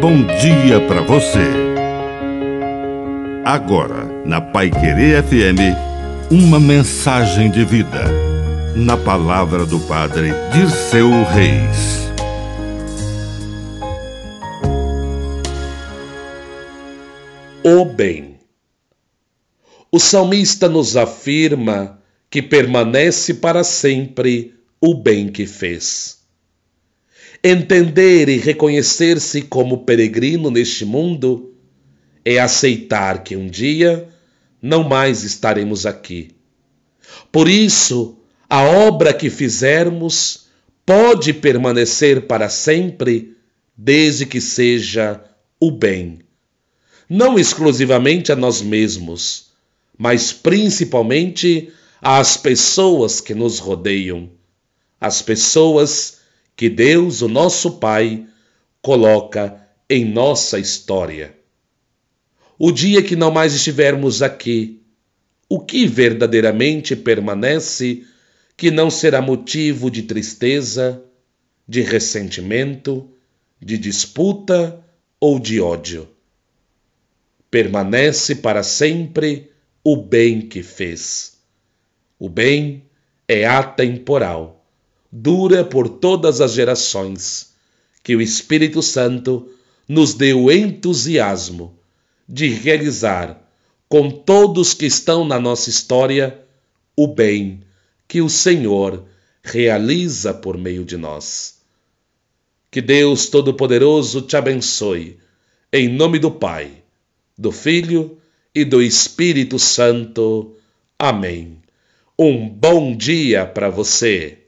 bom dia para você. Agora, na Pai Querer FM, uma mensagem de vida. Na palavra do Padre Dirceu Reis. O bem. O salmista nos afirma que permanece para sempre o bem que fez. Entender e reconhecer-se como peregrino neste mundo é aceitar que um dia não mais estaremos aqui. Por isso, a obra que fizermos pode permanecer para sempre, desde que seja o bem. Não exclusivamente a nós mesmos, mas principalmente às pessoas que nos rodeiam, as pessoas que Deus, o nosso Pai, coloca em nossa história. O dia que não mais estivermos aqui, o que verdadeiramente permanece que não será motivo de tristeza, de ressentimento, de disputa ou de ódio? Permanece para sempre o bem que fez. O bem é atemporal dura por todas as gerações. Que o Espírito Santo nos dê o entusiasmo de realizar com todos que estão na nossa história o bem que o Senhor realiza por meio de nós. Que Deus Todo-Poderoso te abençoe, em nome do Pai, do Filho e do Espírito Santo. Amém. Um bom dia para você.